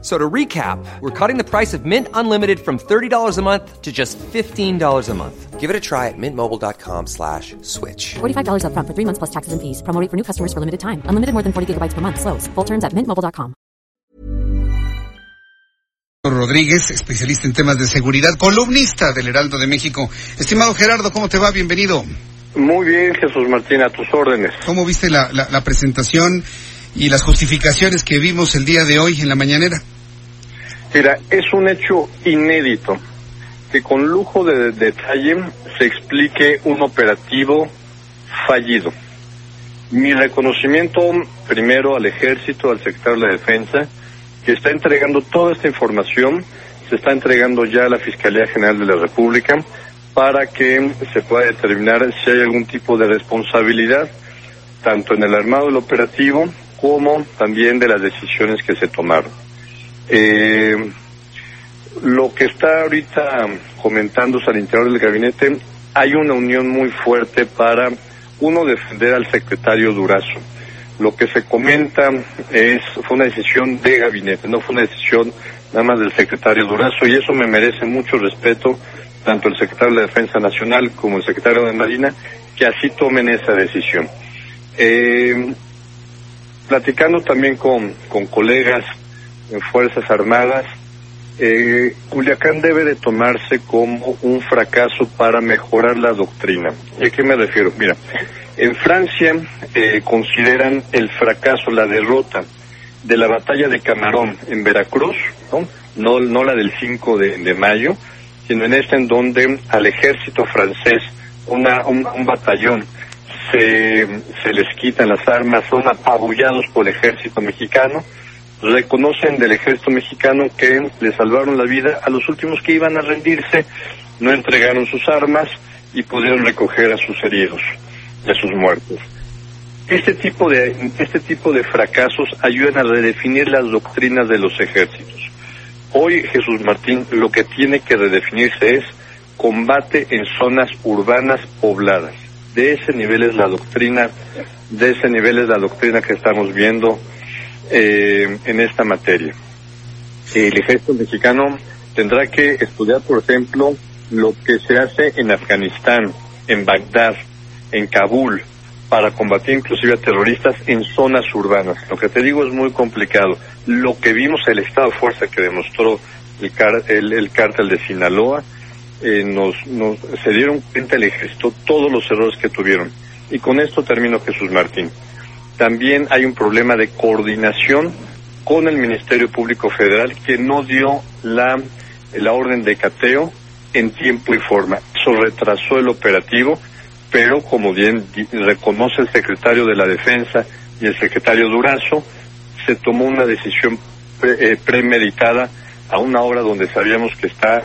So to recap, we're cutting the price of Mint Unlimited from $30 a month to just $15 a month. Give it a try at mintmobile.com slash switch. $45 upfront for three months plus taxes and fees. Promo rate for new customers for limited time. Unlimited more than 40 gigabytes per month. Slows. Full terms at mintmobile.com. Rodríguez, especialista en temas de seguridad, columnista del Heraldo de México. Estimado Gerardo, ¿cómo te va? Bienvenido. Muy bien, Jesús Martín, a tus órdenes. ¿Cómo viste la, la, la presentación y las justificaciones que vimos el día de hoy en la mañanera? Mira, es un hecho inédito que con lujo de detalle se explique un operativo fallido. Mi reconocimiento primero al ejército, al secretario de la defensa, que está entregando toda esta información, se está entregando ya a la Fiscalía General de la República para que se pueda determinar si hay algún tipo de responsabilidad, tanto en el armado del operativo como también de las decisiones que se tomaron. Eh, lo que está ahorita comentándose al interior del gabinete, hay una unión muy fuerte para, uno, defender al secretario Durazo. Lo que se comenta es, fue una decisión de gabinete, no fue una decisión nada más del secretario Durazo, y eso me merece mucho respeto, tanto el secretario de la Defensa Nacional como el secretario de Marina, que así tomen esa decisión. Eh, platicando también con, con colegas en Fuerzas Armadas, eh, Culiacán debe de tomarse como un fracaso para mejorar la doctrina. ¿Y a qué me refiero? Mira, en Francia eh, consideran el fracaso, la derrota de la batalla de Camarón en Veracruz, no, no, la del 5 de, de, mayo, sino en esta en donde al ejército francés, una, un, un batallón, se, les quitan las armas, son apabullados por el ejército mexicano, reconocen del ejército mexicano que le salvaron la vida a los últimos que iban a rendirse, no entregaron sus armas y pudieron recoger a sus heridos y a sus muertos. Este tipo de, este tipo de fracasos ayudan a redefinir las doctrinas de los ejércitos. Hoy, Jesús Martín, lo que tiene que redefinirse es combate en zonas urbanas pobladas. De ese nivel es la doctrina, de ese nivel es la doctrina que estamos viendo eh, en esta materia. El ejército mexicano tendrá que estudiar, por ejemplo, lo que se hace en Afganistán, en Bagdad, en Kabul, para combatir inclusive a terroristas en zonas urbanas. Lo que te digo es muy complicado. Lo que vimos, el estado de fuerza que demostró el, el, el cártel de Sinaloa, eh, nos, nos, se dieron cuenta el ejército todos los errores que tuvieron. Y con esto termino, Jesús Martín. También hay un problema de coordinación con el Ministerio Público Federal que no dio la, la orden de cateo en tiempo y forma. Eso retrasó el operativo, pero como bien reconoce el secretario de la Defensa y el secretario Durazo, se tomó una decisión pre, eh, premeditada a una hora donde sabíamos que está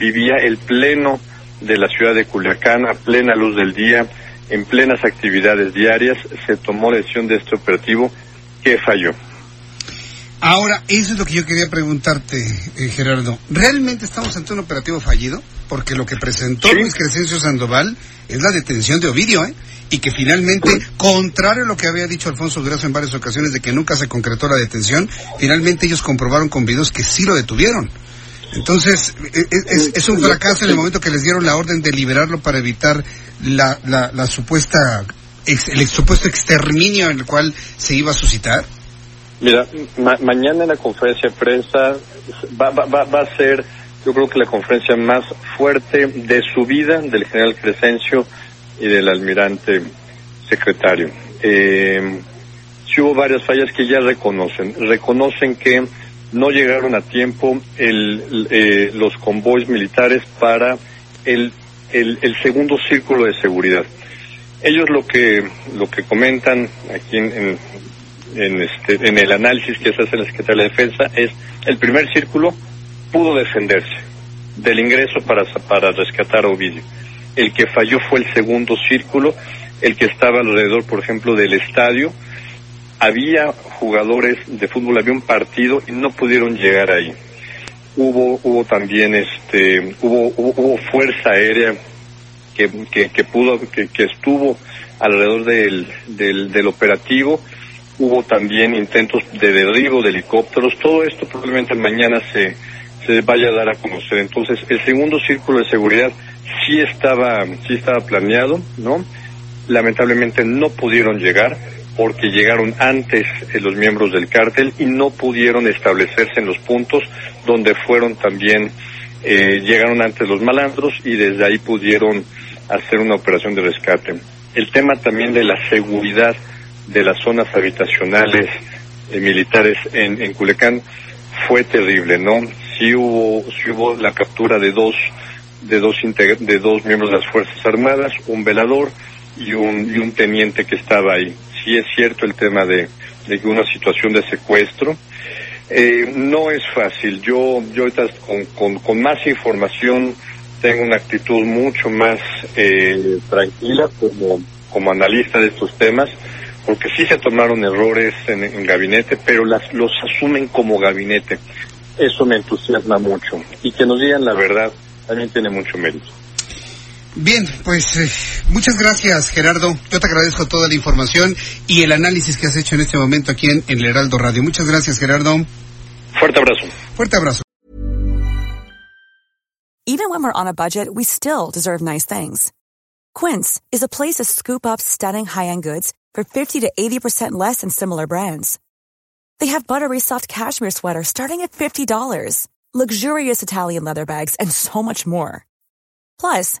vivía el pleno de la ciudad de Culiacán a plena luz del día, en plenas actividades diarias, se tomó la decisión de este operativo que falló. Ahora, eso es lo que yo quería preguntarte, eh, Gerardo. ¿Realmente estamos ante un operativo fallido? Porque lo que presentó ¿Sí? Luis Crescencio Sandoval es la detención de Ovidio, ¿eh? Y que finalmente, ¿Sí? contrario a lo que había dicho Alfonso Durazo en varias ocasiones de que nunca se concretó la detención, finalmente ellos comprobaron con videos que sí lo detuvieron. Entonces, es, es, es, un fracaso en el momento que les dieron la orden de liberarlo para evitar la, la, la supuesta, el supuesto exterminio en el cual se iba a suscitar. Mira, ma mañana en la conferencia de prensa va, va, va, va, a ser, yo creo que la conferencia más fuerte de su vida del general Crescencio y del almirante secretario. Eh, sí hubo varias fallas que ya reconocen. Reconocen que no llegaron a tiempo el, eh, los convoys militares para el, el, segundo círculo de seguridad. Ellos lo que lo que comentan aquí en, en, en, este, en el análisis que se hace en la Secretaría de Defensa es el primer círculo pudo defenderse del ingreso para, para rescatar a Ovidio. El que falló fue el segundo círculo, el que estaba alrededor, por ejemplo, del estadio, había jugadores de fútbol, había un partido y no pudieron llegar ahí. Hubo, hubo también, este, hubo, hubo, fuerza aérea que, que, pudo, que, que, estuvo alrededor del, del, del operativo. Hubo también intentos de derribo de helicópteros. Todo esto probablemente mañana se, se vaya a dar a conocer. Entonces, el segundo círculo de seguridad sí estaba, sí estaba planeado, ¿no? Lamentablemente no pudieron llegar porque llegaron antes eh, los miembros del cártel y no pudieron establecerse en los puntos donde fueron también, eh, llegaron antes los malandros y desde ahí pudieron hacer una operación de rescate. El tema también de la seguridad de las zonas habitacionales eh, militares en, en Culecán fue terrible, ¿no? Sí hubo, sí hubo la captura de dos, de dos de dos miembros de las Fuerzas Armadas, un velador y un, y un teniente que estaba ahí. Sí es cierto el tema de, de una situación de secuestro. Eh, no es fácil. Yo, yo ahorita con, con, más información tengo una actitud mucho más eh, tranquila como, como analista de estos temas porque sí se tomaron errores en, gabinete, pero las, los asumen como gabinete. Eso me entusiasma mucho. Y que nos digan la verdad también tiene mucho mérito. Bien, pues eh, muchas gracias Gerardo. Yo te agradezco toda la información y el análisis que has hecho en este momento aquí en, en el Heraldo Radio. Muchas gracias Gerardo. Fuerte abrazo. Fuerte abrazo. Even when we're on a budget, we still deserve nice things. Quince is a place to scoop up stunning high-end goods for 50 to 80% less than similar brands. They have buttery soft cashmere sweaters starting at $50, luxurious Italian leather bags, and so much more. Plus,